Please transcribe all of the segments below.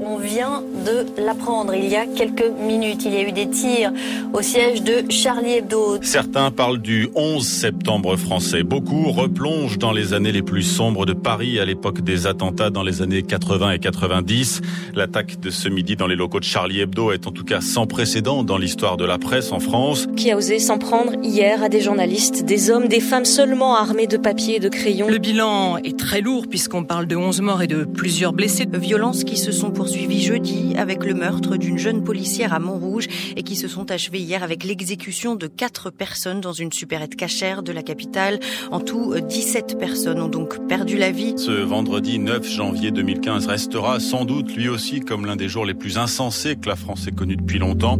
On vient de l'apprendre il y a quelques minutes. Il y a eu des tirs au siège de Charlie Hebdo. Certains parlent du 11 septembre français. Beaucoup replongent dans les années les plus sombres de Paris à l'époque des attentats dans les années 80 et 90. L'attaque de ce midi dans les locaux de Charlie Hebdo est en tout cas sans précédent dans l'histoire de la presse en France. Qui a osé s'en prendre hier à des journalistes, des hommes, des femmes seulement armés de papier et de crayons. Le bilan est très lourd puisqu'on parle de 11 morts et de plusieurs blessés. Violences qui se sont poursuivies jeudi avec le meurtre d'une jeune policière à Montrouge et qui se sont achevées hier avec l'exécution de quatre personnes dans une supérette cachère de la capitale. En tout, 17 personnes ont donc perdu la vie. Ce vendredi 9 janvier 2015 restera sans doute lui aussi comme l'un des jours les plus insensés que la France ait connu depuis longtemps.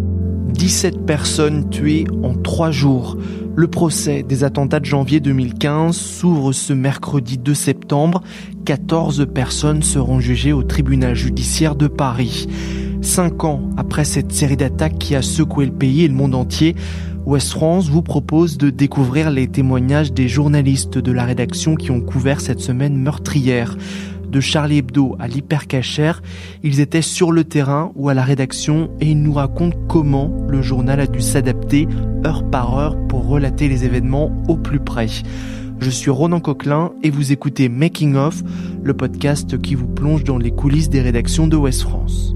17 personnes tuées en trois jours. Le procès des attentats de janvier 2015 s'ouvre ce mercredi 2 septembre. 14 personnes seront jugées au tribunal judiciaire de Paris. Cinq ans après cette série d'attaques qui a secoué le pays et le monde entier, West France vous propose de découvrir les témoignages des journalistes de la rédaction qui ont couvert cette semaine meurtrière. De Charlie Hebdo à l'hypercachère, ils étaient sur le terrain ou à la rédaction et ils nous racontent comment le journal a dû s'adapter heure par heure pour relater les événements au plus près. Je suis Ronan Coquelin et vous écoutez Making of, le podcast qui vous plonge dans les coulisses des rédactions de West France.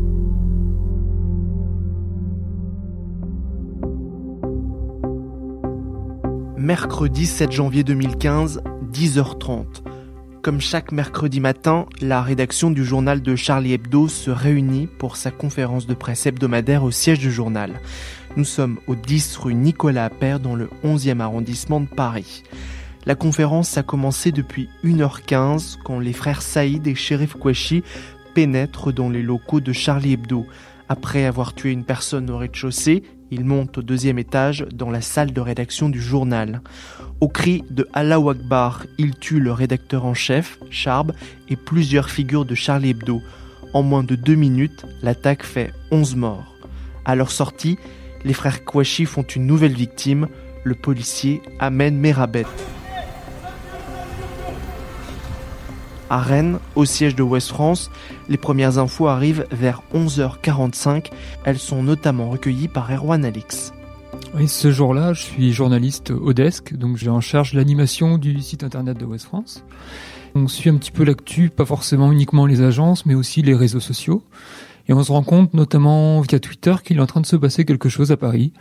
Mercredi 7 janvier 2015, 10h30. Comme chaque mercredi matin, la rédaction du journal de Charlie Hebdo se réunit pour sa conférence de presse hebdomadaire au siège du journal. Nous sommes au 10 rue Nicolas Appert dans le 11e arrondissement de Paris. La conférence a commencé depuis 1h15 quand les frères Saïd et Sheriff Kouachi pénètrent dans les locaux de Charlie Hebdo. Après avoir tué une personne au rez-de-chaussée, ils montent au deuxième étage dans la salle de rédaction du journal. Au cri de Allah Akbar, ils tuent le rédacteur en chef, Charb, et plusieurs figures de Charlie Hebdo. En moins de deux minutes, l'attaque fait 11 morts. À leur sortie, les frères Kouachi font une nouvelle victime, le policier Amen Merabet. À Rennes, au siège de West France, les premières infos arrivent vers 11h45. Elles sont notamment recueillies par Erwan Alix. Ce jour-là, je suis journaliste au desk, donc j'ai en charge l'animation du site internet de West France. On suit un petit peu l'actu, pas forcément uniquement les agences, mais aussi les réseaux sociaux. Et on se rend compte, notamment via Twitter, qu'il est en train de se passer quelque chose à Paris.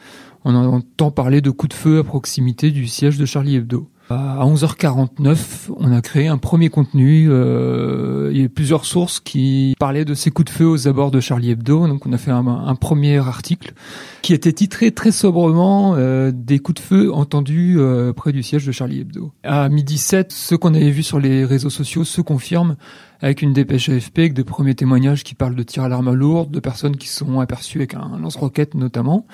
On entend parler de coups de feu à proximité du siège de Charlie Hebdo. À 11h49, on a créé un premier contenu. Euh, il y a plusieurs sources qui parlaient de ces coups de feu aux abords de Charlie Hebdo. Donc on a fait un, premier article qui était titré très sobrement euh, des coups de feu entendus euh, près du siège de Charlie Hebdo. À midi 7, ce qu'on avait vu sur les réseaux sociaux se confirme avec une dépêche AFP avec de premiers témoignages qui parlent de tirs à l'arme lourde, de personnes qui sont aperçues avec un lance-roquette notamment.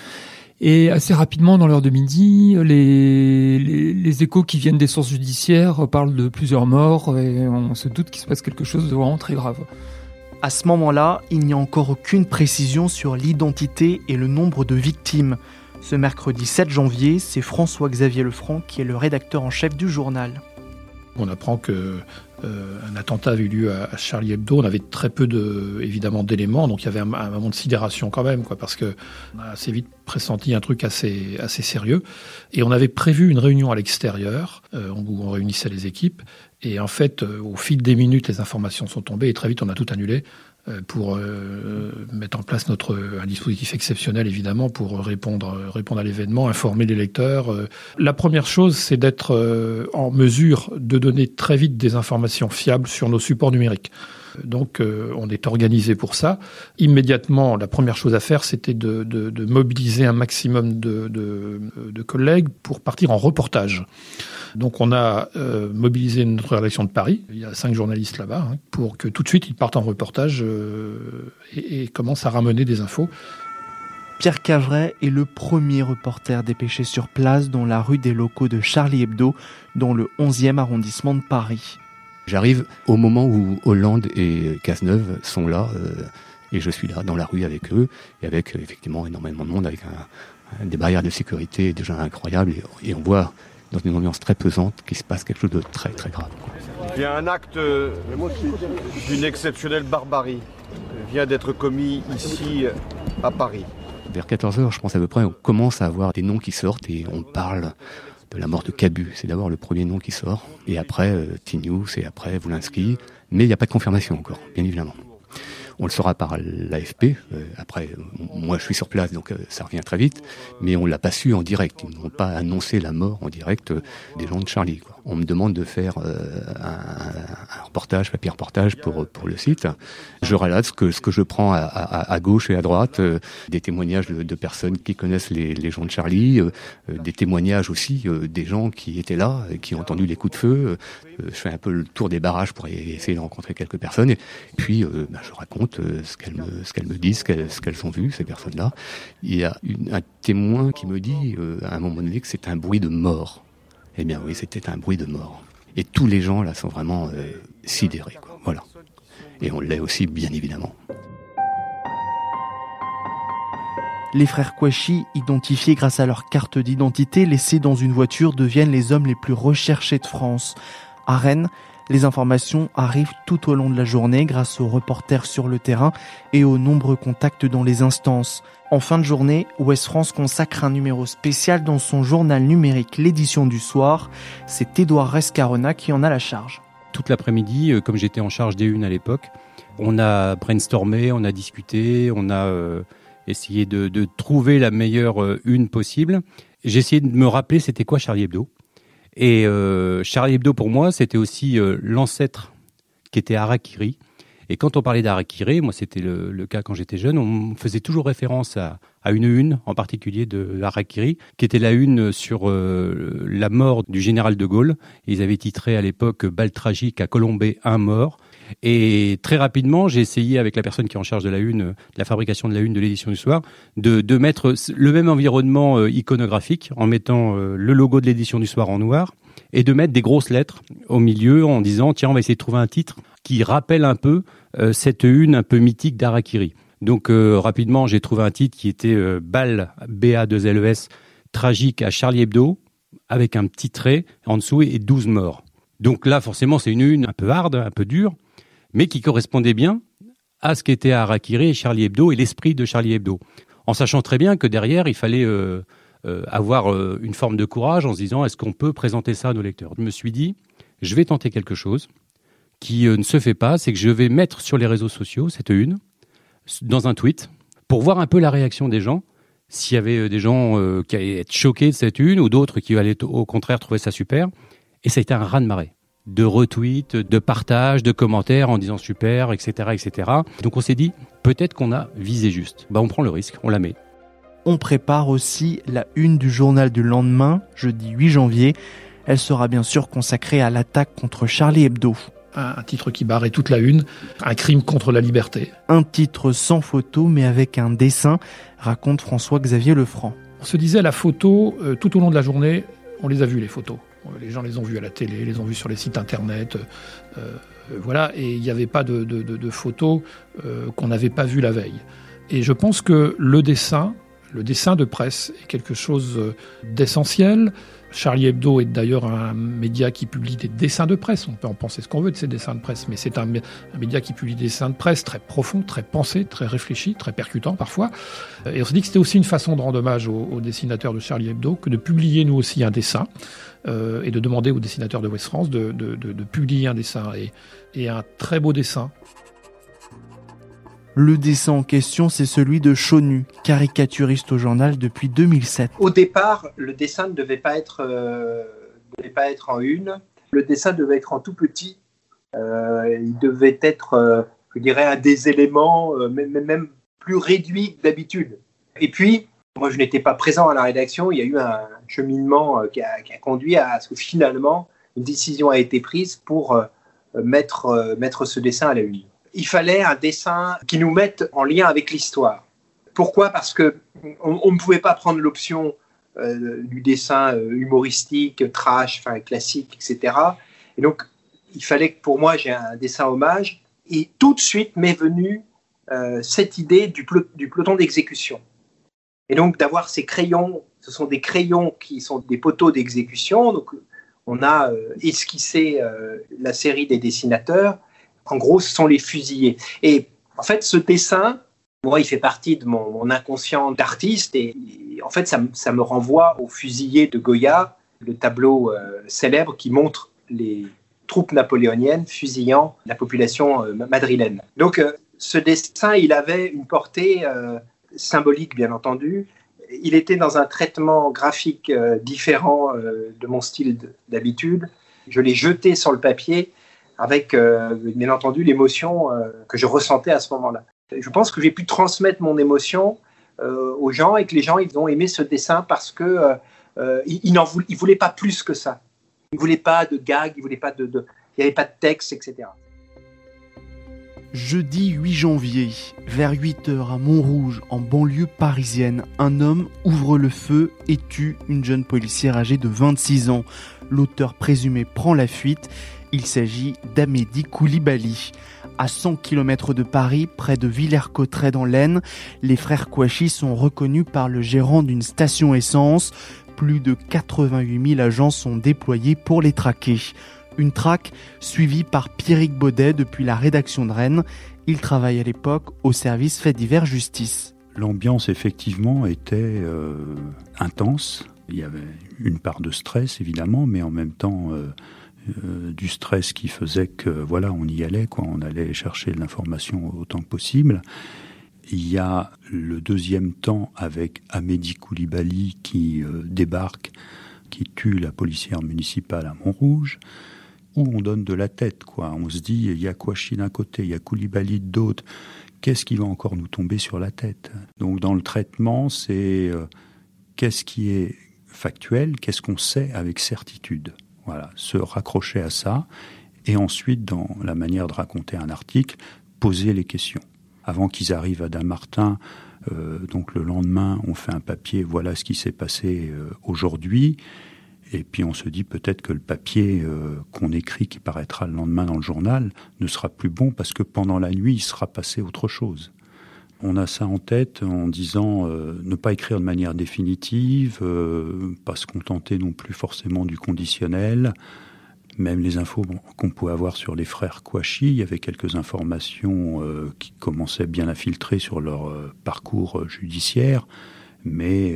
Et assez rapidement, dans l'heure de midi, les, échos qui viennent des sources judiciaires parlent de plusieurs morts et on se doute qu'il se passe quelque chose de vraiment très grave. À ce moment-là, il n'y a encore aucune précision sur l'identité et le nombre de victimes. Ce mercredi 7 janvier, c'est François-Xavier Lefranc qui est le rédacteur en chef du journal. On apprend que euh, un attentat avait eu lieu à, Charlie Hebdo. On avait très peu de, d'éléments, donc il y avait un, moment de sidération quand même, parce que on a assez vite pressenti un truc assez, assez sérieux. Et on avait prévu une réunion à l'extérieur euh, où on réunissait les équipes. Et en fait, euh, au fil des minutes, les informations sont tombées et très vite, on a tout annulé. Euh, pour euh, mettre en place notre un dispositif exceptionnel évidemment pour répondre répondre à l'événement, informer les lecteurs. Euh, la première chose, c'est d'être en mesure de donner très vite des informations fiables sur nos supports numériques. Donc on est organisé pour ça. Immédiatement, la première chose à faire, c'était de, de, de mobiliser un maximum de, de, collègues pour partir en reportage. Donc on a euh, mobilisé notre rédaction de Paris, il y a cinq journalistes là-bas, hein, pour que tout de suite ils partent en reportage euh, et, et, commencent à ramener des infos. Pierre Cavret est le premier reporter dépêché sur place dans la rue des locaux de Charlie Hebdo, dans le 11e arrondissement de Paris. J'arrive au moment où Hollande et Cazeneuve sont là, euh, et je suis là dans la rue avec eux, et avec effectivement énormément de monde, avec un, des barrières de sécurité déjà incroyables, et, et on voit dans une ambiance très pesante qu'il se passe quelque chose de très très grave. Il y a un acte euh, d'une exceptionnelle barbarie. vient d'être commis ici à Paris. Vers 14h, je pense à peu près, on commence à avoir des noms qui sortent et on parle de la mort de Cabu. C'est d'abord le premier nom qui sort, et après euh, et après Volinsky. Mais il n'y a pas de confirmation encore, bien évidemment. On le saura par l'AFP. Euh, après, moi, je suis sur place, donc euh, ça revient très vite. Mais on l'a pas su en direct. Ils n'ont pas annoncé la mort en direct euh, des gens de Charlie. On me demande de faire un, un, reportage, papier reportage pour pour le site. Je relate ce que ce que je prends à, gauche et à droite, des témoignages de, personnes qui connaissent les, les gens de Charlie, des témoignages aussi des gens qui étaient là, qui ont entendu les coups de feu. Je fais un peu le tour des barrages pour essayer de rencontrer quelques personnes. Et puis, bah, je raconte euh, ce qu'elles me, disent, ce qu'elles ont vu, ces personnes-là. Il y a un témoin qui me dit, euh, à un moment donné, que c'est un bruit de mort. Eh bien oui, c'était un bruit de mort. Et tous les gens là sont vraiment euh, sidérés. Voilà. Et on l'est aussi, bien évidemment. Les frères Kouachi, identifiés grâce à leur carte d'identité laissée dans une voiture, deviennent les hommes les plus recherchés de France. À Rennes, les informations arrivent tout au long de la journée grâce aux reporters sur le terrain et aux nombreux contacts dans les instances. En fin de journée, Ouest France consacre un numéro spécial dans son journal numérique L'édition du soir. C'est Édouard Rescarona qui en a la charge. Toute l'après-midi, euh, comme j'étais en charge des unes à l'époque, on a brainstormé, on a discuté, on a euh, essayé de, trouver la meilleure euh, une possible. J'ai essayé de me rappeler c'était quoi Charlie Hebdo. Et euh, Charlie Hebdo, pour moi, c'était aussi euh, l'ancêtre qui était Harakiri. Et quand on parlait d'Harakiri, moi c'était le, cas quand j'étais jeune, on faisait toujours référence à, une une en particulier de Harakiri, qui était la une sur euh, la mort du général de Gaulle. Ils avaient titré à l'époque Balle tragique à Colombay, un mort. Et très rapidement, j'ai essayé avec la personne qui est en charge de la une, de la fabrication de la une de l'édition du soir, de, mettre le même environnement euh, iconographique en mettant euh, le logo de l'édition du soir en noir et de mettre des grosses lettres au milieu en disant tiens on va essayer de trouver un titre qui rappelle un peu euh, cette une un peu mythique d'Arakiri. Donc rapidement j'ai trouvé un titre qui était Bal BA2LES tragique à Charlie Hebdo avec un petit trait en dessous et 12 morts. Donc là forcément c'est une une un peu hard, un peu dure mais qui correspondait bien à ce qu'était Harakiri et Charlie Hebdo et l'esprit de Charlie Hebdo. En sachant très bien que derrière, il fallait euh, euh, avoir euh, une forme de courage en se disant est-ce qu'on peut présenter ça à nos lecteurs? Je me suis dit, je vais tenter quelque chose qui ne se fait pas, c'est que je vais mettre sur les réseaux sociaux cette une, dans un tweet, pour voir un peu la réaction des gens, s'il y avait des gens qui allaient être choqués de cette une ou d'autres qui allaient au contraire trouver ça super. Et ça a été un raz de retweets, de partages, de commentaires en disant super, etc., etc. Donc on s'est dit, peut-être qu'on a visé juste. Bah on prend le risque, on la met. On prépare aussi la une du journal du lendemain, jeudi 8 janvier. Elle sera bien sûr consacrée à l'attaque contre Charlie Hebdo. Un titre qui barrait toute la une, un crime contre la liberté. Un titre sans photo mais avec un dessin, raconte François-Xavier Lefranc. On se disait la photo, euh, tout au long de la journée, on les a vues les photos. Les gens les ont vus à la télé, les ont vus sur les sites internet. Euh, euh, voilà, et il n'y avait pas de, photos euh, qu'on n'avait pas vues la veille. Et je pense que le dessin, le dessin de presse est quelque chose d'essentiel. Charlie Hebdo est d'ailleurs un média qui publie des dessins de presse. On peut en penser ce qu'on veut de ces dessins de presse, mais c'est un, média qui publie des dessins de presse très profonds, très pensés, très réfléchis, très percutants parfois. Et on se dit que c'était aussi une façon de rendre hommage aux dessinateurs de Charlie Hebdo que de publier nous aussi un dessin euh, et de demander aux dessinateurs de West France de, de, de, de publier un dessin et, et, un très beau dessin. Le dessin en question, c'est celui de Chonu, caricaturiste au journal depuis 2007. Au départ, le dessin ne devait pas être, euh, devait pas être en une. Le dessin devait être en tout petit. Euh, il devait être, euh, je dirais, un des éléments, euh, même, même plus réduit que d'habitude. Et puis, moi, je n'étais pas présent à la rédaction. Il y a eu un cheminement euh, qui a, conduit à ce que finalement, une décision a été prise pour euh, mettre, euh, mettre ce dessin à la une. Il fallait un dessin qui nous mette en lien avec l'histoire. Pourquoi? Parce que on, on, ne pouvait pas prendre l'option du dessin humoristique, trash, classique, etc. Et donc, il fallait que pour moi, j'ai un dessin hommage. Et tout de suite m'est venue cette idée du peloton d'exécution. Et donc d'avoir ces crayons, ce sont des crayons qui sont des poteaux d'exécution. Donc on a euh, esquissé euh, la série des dessinateurs. En gros, ce sont les fusillés. Et En fait, ce dessin, moi, il fait partie de mon, inconscient d'artiste et, en fait, ça, me renvoie au fusillé de Goya, le tableau euh, célèbre qui montre les troupes napoléoniennes fusillant la population madrilène. Donc, ce dessin, il avait une portée symbolique, bien entendu. Il était dans un traitement graphique différent de mon style d'habitude. Je l'ai jeté sur le papier avec, bien entendu, l'émotion que je ressentais à ce moment-là je pense que j'ai pu transmettre mon émotion euh, aux gens et que les gens ils ont aimé ce dessin parce que euh, euh n'en voulaient, pas plus que ça. Ils voulaient pas de gags, ils voulaient pas de, il n'y avait pas de texte, etc. Jeudi 8 janvier, vers 8 h à Montrouge, en banlieue parisienne, un homme ouvre le feu et tue une jeune policière âgée de 26 ans. L'auteur présumé prend la fuite. Il s'agit d'Amédi Koulibaly. À 100 km de Paris, près de Villers-Cotterêts dans l'Aisne, les frères Kouachi sont reconnus par le gérant d'une station essence. Plus de 88 000 agents sont déployés pour les traquer. Une traque suivie par Pierrick Baudet depuis la rédaction de Rennes. Il travaille à l'époque au service fait divers justice. L'ambiance effectivement était euh, intense. Il y avait une part de stress évidemment, mais en même temps euh, euh, du stress qui faisait que voilà, on y allait, quoi, on allait chercher l'information autant que possible. Il y a le deuxième temps avec Amédi Koulibaly qui débarque, qui tue la policière municipale à Montrouge, où on donne de la tête, quoi. On se dit, il y a Kouachi d'un côté, il y a Koulibaly de l'autre. Qu'est-ce qui va encore nous tomber sur la tête? Donc dans le traitement, c'est euh, qu'est-ce qui est factuel, qu'est-ce qu'on sait avec certitude? Voilà, se raccrocher à ça et ensuite, dans la manière de raconter un article, poser les questions. Avant qu'ils arrivent à Damartin, euh, donc le lendemain, on fait un papier, voilà ce qui s'est passé euh, aujourd'hui. Et puis on se dit peut-être que le papier euh, qu'on écrit, qui paraîtra le lendemain dans le journal, ne sera plus bon parce que pendant la nuit, il sera passé autre chose. On a ça en tête en disant euh, ne pas écrire de manière définitive, euh, pas se contenter non plus forcément du conditionnel. Même les infos qu'on pouvait avoir sur les frères Kouachi, il y avait quelques informations qui commençaient bien à filtrer sur leur parcours judiciaire. Mais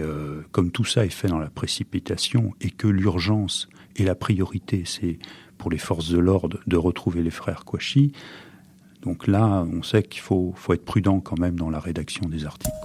comme tout ça est fait dans la précipitation et que l'urgence et la priorité, c'est pour les forces de l'ordre de retrouver les frères Kouachi, donc là, on sait qu'il faut, être prudent quand même dans la rédaction des articles.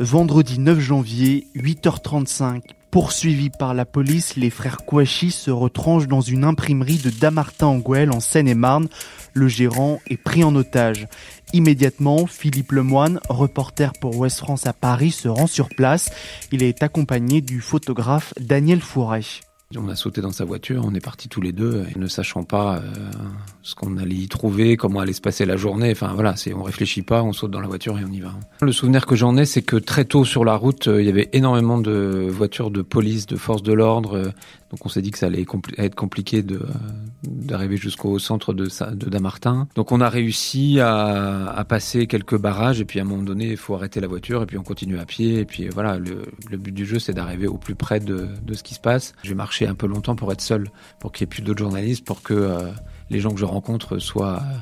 Vendredi 9 janvier, 8h35, poursuivis par la police, les frères Kouachi se retranchent dans une imprimerie de Damartin-en-Gouel en Seine-et-Marne. Le gérant est pris en otage. Immédiatement, Philippe Lemoine, reporter pour Ouest France à Paris, se rend sur place. Il est accompagné du photographe Daniel Fouret. On a sauté dans sa voiture, on est partis tous les deux, ne sachant pas euh, ce qu'on allait y trouver, comment allait se passer la journée. Enfin voilà, on réfléchit pas, on saute dans la voiture et on y va. Le souvenir que j'en ai, c'est que très tôt sur la route, euh, il y avait énormément de voitures de police, de forces de l'ordre. Euh, donc on s'est dit que ça allait être compliqué d'arriver jusqu'au centre de, Damartin. Donc on a réussi à, passer quelques barrages et puis à un moment donné, il faut arrêter la voiture et puis on continue à pied. Et puis voilà, le, but du jeu, c'est d'arriver au plus près de, de ce qui se passe. J'ai marché un peu longtemps pour être seul, pour qu'il n'y ait plus d'autres journalistes, pour que euh, les gens que je rencontre soient euh,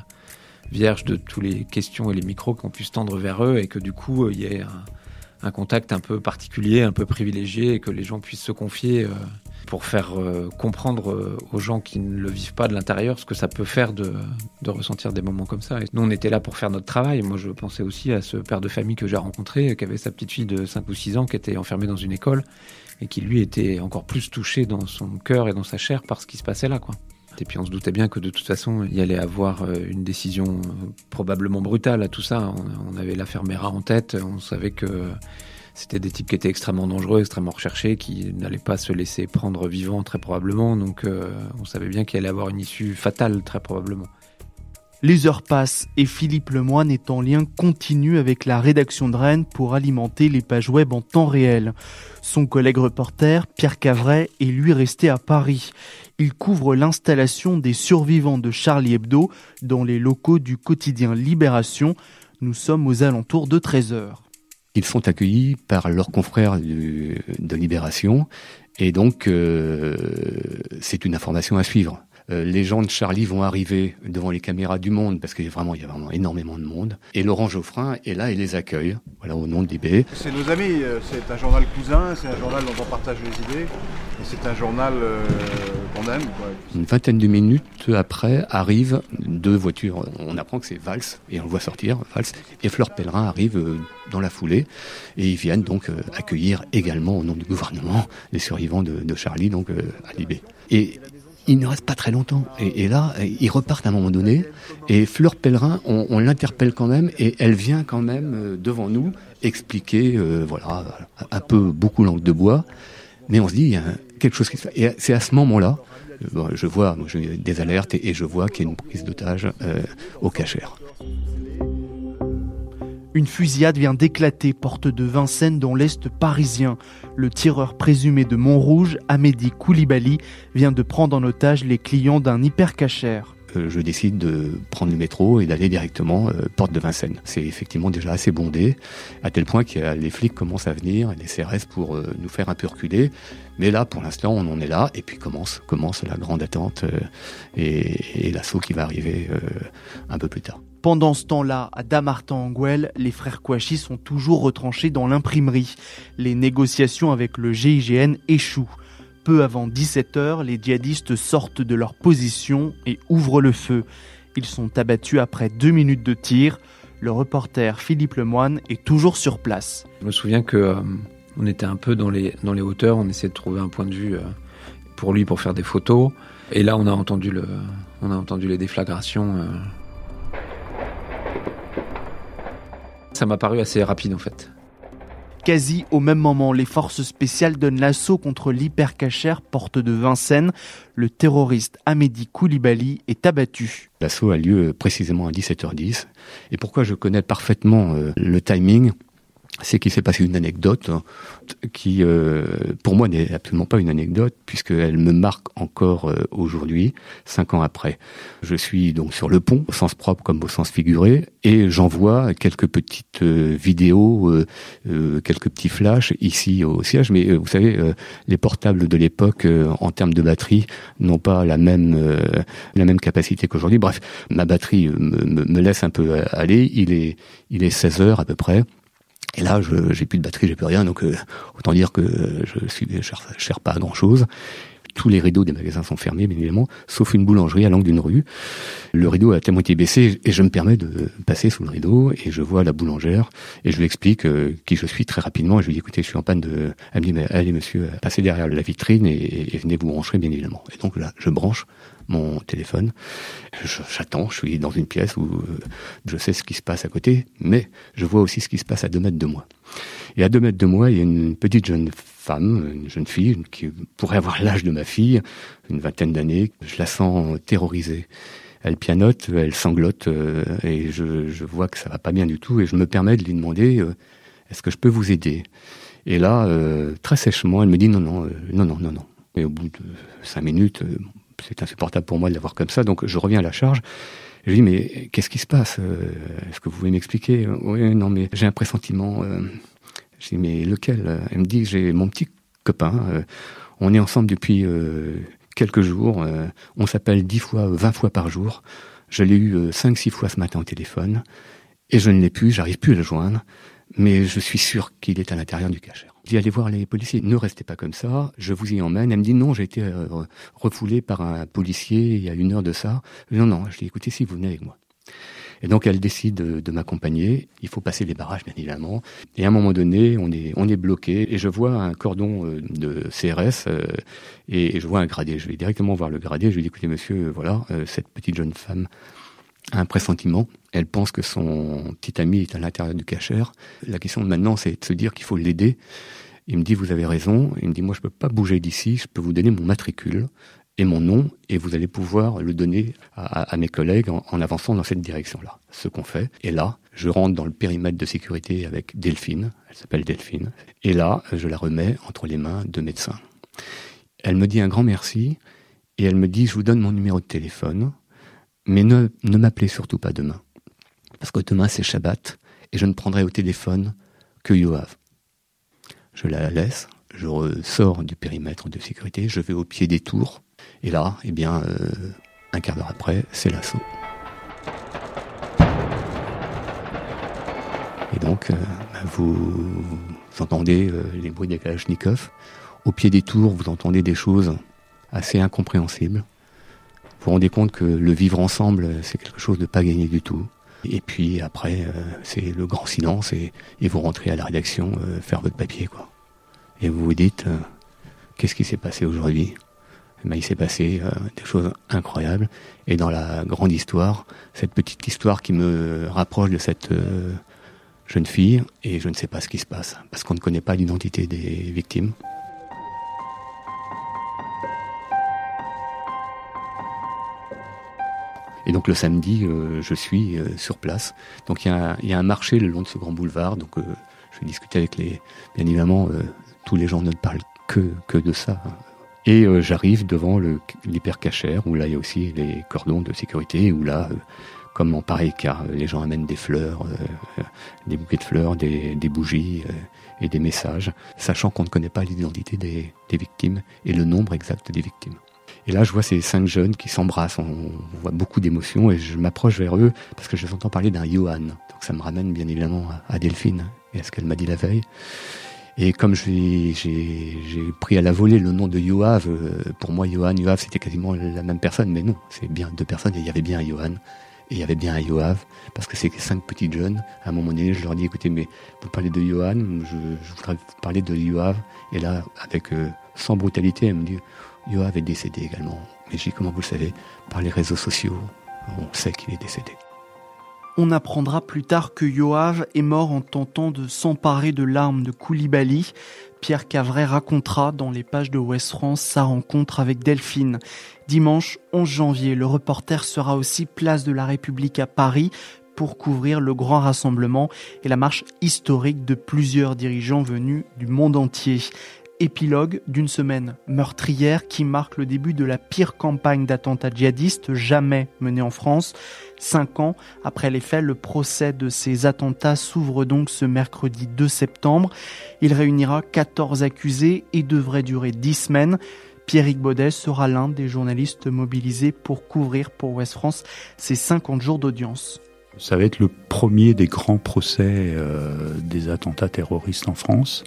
vierges de toutes les questions et les micros qu'on puisse tendre vers eux et que du coup euh, il y ait un, contact un peu particulier, un peu privilégié et que les gens puissent se confier pour faire comprendre aux gens qui ne le vivent pas de l'intérieur ce que ça peut faire de, ressentir des moments comme ça. Nous, on était là pour faire notre travail. Moi, je pensais aussi à ce père de famille que j'ai rencontré, qui avait sa petite fille de 5 ou 6 ans qui était enfermée dans une école et qui lui était encore plus touché dans son cœur et dans sa chair par ce qui se passait là. Et puis on se doutait bien que de toute façon, il y allait avoir euh, une décision euh, probablement brutale à tout ça. On avait l'affaire Mera en tête, on savait que c'était des types qui étaient extrêmement dangereux, extrêmement recherchés, qui n'allaient pas se laisser prendre vivant très probablement. Donc euh, on savait bien qu'il allait avoir une issue fatale très probablement. Les heures passent et Philippe Lemoine est en lien continu avec la rédaction de Rennes pour alimenter les pages web en temps réel. Son collègue reporter, Pierre Cavret, est lui resté à Paris. Il couvre l'installation des survivants de Charlie Hebdo dans les locaux du quotidien Libération. Nous sommes aux alentours de 13 heures. Ils sont accueillis par leurs confrères de Libération. Et donc euh, c'est une information à suivre euh, les gens de Charlie vont arriver devant les caméras du Monde, parce qu'il y a vraiment, il y a vraiment énormément de monde. Et Laurent Geoffrin est là et les accueille, voilà, au nom de l'IB. C'est nos amis, euh, c'est un journal cousin, c'est un journal dont on partage les idées, et c'est un journal euh, qu'on aime. Quoi. Une vingtaine de minutes après arrivent deux voitures. On apprend que c'est Valls, et on le voit sortir, Valls, et Fleur Pellerin arrive euh, dans la foulée, et ils viennent donc accueillir également au nom du gouvernement les survivants de, de Charlie, donc à Libé. Et il ne reste pas très longtemps. Et, là, ils repartent à un moment donné. Et Fleur Pellerin, on, l'interpelle quand même, et elle vient quand même euh, devant nous expliquer, euh, voilà, un peu beaucoup langue de bois. Mais on se dit, il y a quelque chose qui se fait. Et c'est à ce moment-là, euh, je vois des alertes et, je vois qu'il y a une prise d'otage au cachère. Une fusillade vient d'éclater porte de Vincennes dans l'Est parisien. Le tireur présumé de Montrouge, Amédi Koulibaly, vient de prendre en otage les clients d'un hypercachère. Euh, je décide de prendre le métro et d'aller directement euh, porte de Vincennes. C'est effectivement déjà assez bondé, à tel point que les flics commencent à venir, les CRS pour euh, nous faire un peu reculer. Mais là, pour l'instant, on en est là, et puis commence, commence la grande attente et, l'assaut qui va arriver un peu plus tard. Pendant ce temps-là, à Damartin-Anguel, les frères Kouachi sont toujours retranchés dans l'imprimerie. Les négociations avec le GIGN échouent. Peu avant 17h, les djihadistes sortent de leur position et ouvrent le feu. Ils sont abattus après deux minutes de tir. Le reporter Philippe Lemoine est toujours sur place. Je me souviens que euh, on était un peu dans les, hauteurs, on essayait de trouver un point de vue euh, pour lui pour faire des photos. Et là, on a entendu, le, on a entendu les déflagrations. Euh. Ça m'a paru assez rapide en fait. Quasi au même moment, les forces spéciales donnent l'assaut contre l'hypercachère porte de Vincennes. Le terroriste Amédi Koulibaly est abattu. L'assaut a lieu précisément à 17h10. Et pourquoi je connais parfaitement euh, le timing? C'est qu'il s'est passé une anecdote qui, euh, pour moi, n'est absolument pas une anecdote, puisqu'elle me marque encore euh, aujourd'hui, cinq ans après. Je suis donc sur le pont, au sens propre comme au sens figuré, et j'envoie quelques petites euh, vidéos, euh, euh, quelques petits flashs ici au siège. Mais vous savez, les portables de l'époque, en termes de batterie, n'ont pas la même la même capacité qu'aujourd'hui. Bref, ma batterie me, me, me laisse un peu aller. Il est il est 16 heures à peu près. Et là, je j'ai plus de batterie, j'ai plus rien, donc euh, autant dire que je suis je pas à grand chose. Tous les rideaux des magasins sont fermés, bien évidemment, sauf une boulangerie à l'angle d'une rue. Le rideau a à moitié baissé et je me permets de passer sous le rideau et je vois la boulangère et je lui explique euh, qui je suis très rapidement. Et je lui dis écoutez, je suis en panne de. Elle allez monsieur, passez derrière la vitrine et, et venez vous brancher, bien évidemment. Et donc là, je branche mon téléphone. J'attends, je suis dans une pièce où euh, je sais ce qui se passe à côté, mais je vois aussi ce qui se passe à deux mètres de moi. Et à deux mètres de moi, il y a une petite jeune femme, une jeune fille, qui pourrait avoir l'âge de ma fille, une vingtaine d'années. Je la sens terrorisée. Elle pianote, elle sanglote, euh, et je, vois que ça va pas bien du tout, et je me permets de lui demander euh, est-ce que je peux vous aider? Et là, très sèchement, elle me dit non, non, non, non, non, non. Et au bout de cinq minutes, c'est insupportable pour moi de l'avoir comme ça, donc je reviens à la charge. Je lui dis, mais qu'est-ce qui se passe Est-ce que vous pouvez m'expliquer? Oui, non, mais j'ai un pressentiment. Je dis, mais lequel? Elle me dit, j'ai mon petit copain. on est ensemble depuis quelques jours. on s'appelle dix fois, vingt fois par jour. Je l'ai eu cinq, six fois ce matin au téléphone. Et je ne l'ai plus, j'arrive plus à le joindre. Mais je suis sûr qu'il est à l'intérieur du cachère. Je dis allez voir les policiers, ne restez pas comme ça, je vous y emmène. Elle me dit non, j'ai été euh, refoulé par un policier il y a une heure de ça. Non, non, je dis écoutez, si vous venez avec moi. Et donc elle décide de, m'accompagner. Il faut passer les barrages, bien évidemment. Et à un moment donné, on est, on est bloqué. Et je vois un cordon euh, de CRS euh, et, je vois un gradé. Je vais directement voir le gradé. Je lui dis écoutez, monsieur, voilà, cette petite jeune femme un pressentiment. Elle pense que son petit ami est à l'intérieur du cachère. La question maintenant, c'est de se dire qu'il faut l'aider. Il me dit, vous avez raison. Il me dit, moi, je peux pas bouger d'ici. Je peux vous donner mon matricule et mon nom et vous allez pouvoir le donner à, mes collègues en, avançant dans cette direction-là. Ce qu'on fait. Et là, je rentre dans le périmètre de sécurité avec Delphine. Elle s'appelle Delphine. Et là, je la remets entre les mains de médecins. Elle me dit un grand merci et elle me dit, je vous donne mon numéro de téléphone. Mais ne, m'appelez surtout pas demain. Parce que demain c'est Shabbat et je ne prendrai au téléphone que Yoav. Je la laisse, je sors du périmètre de sécurité, je vais au pied des tours Et là, eh bien, un quart d'heure après, c'est l'assaut. Et donc, bah, vous, entendez les bruits des Kalachnikov. Au pied des tours, vous entendez des choses assez incompréhensibles. Vous vous rendez compte que le vivre ensemble, c'est quelque chose de pas gagné du tout. Et puis après, euh, c'est le grand silence et, vous rentrez à la rédaction euh, faire votre papier. quoi. Et vous vous dites, euh, qu'est-ce qui s'est passé aujourd'hui? Eh ben, Il s'est passé des choses incroyables. Et dans la grande histoire, cette petite histoire qui me rapproche de cette jeune fille, et je ne sais pas ce qui se passe, parce qu'on ne connaît pas l'identité des victimes. Et donc le samedi, euh, je suis euh, sur place. Donc il y, a un marché le long de ce grand boulevard. Donc euh, je vais discuter avec les. Bien évidemment, tous les gens ne parlent que, que de ça. Et j'arrive devant l'hypercachère, où là il y a aussi les cordons de sécurité, où là, comme en pareil car les gens amènent des fleurs, des bouquets de fleurs, des, bougies et des messages, sachant qu'on ne connaît pas l'identité des victimes et le nombre exact des victimes. Et là, je vois ces cinq jeunes qui s'embrassent, on, voit beaucoup d'émotions et je m'approche vers eux parce que je les entends parler d'un Johan. Donc ça me ramène bien évidemment à Delphine et à ce qu'elle m'a dit la veille. Et comme j'ai pris à la volée le nom de Yoav, euh, pour moi Johan, Yoav c'était quasiment la même personne, mais non, c'est bien deux personnes et il y avait bien un Johan et il y avait bien un Yoav, parce que c'est cinq petits jeunes. À un moment donné, je leur dis écoutez, mais vous parlez de Johan, je, voudrais vous parler de Yoav. Et là, avec euh, sans brutalité, elle me dit Yoav est décédé également. Mais j'ai comment vous le savez Par les réseaux sociaux, on sait qu'il est décédé. On apprendra plus tard que Yoav est mort en tentant de s'emparer de l'arme de Koulibaly. Pierre Cavray racontera dans les pages de West France sa rencontre avec Delphine. Dimanche 11 janvier, le reporter sera aussi place de la République à Paris pour couvrir le grand rassemblement et la marche historique de plusieurs dirigeants venus du monde entier épilogue d'une semaine meurtrière qui marque le début de la pire campagne d'attentats djihadistes jamais menée en France. Cinq ans après les faits, le procès de ces attentats s'ouvre donc ce mercredi 2 septembre. Il réunira 14 accusés et devrait durer 10 semaines. Pierrick Baudet sera l'un des journalistes mobilisés pour couvrir pour Ouest France ces 50 jours d'audience. Ça va être le premier des grands procès euh, des attentats terroristes en France.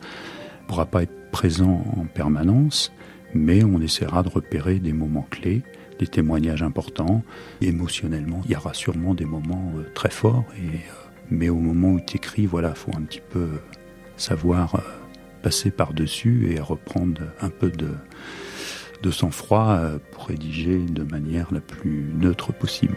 Ne pourra pas être présent en permanence, mais on essaiera de repérer des moments clés, des témoignages importants. Émotionnellement, il y aura sûrement des moments euh, très forts, et, euh, mais au moment où tu écris, voilà, faut un petit peu savoir euh, passer par-dessus et reprendre un peu de, de sang-froid pour rédiger de manière la plus neutre possible.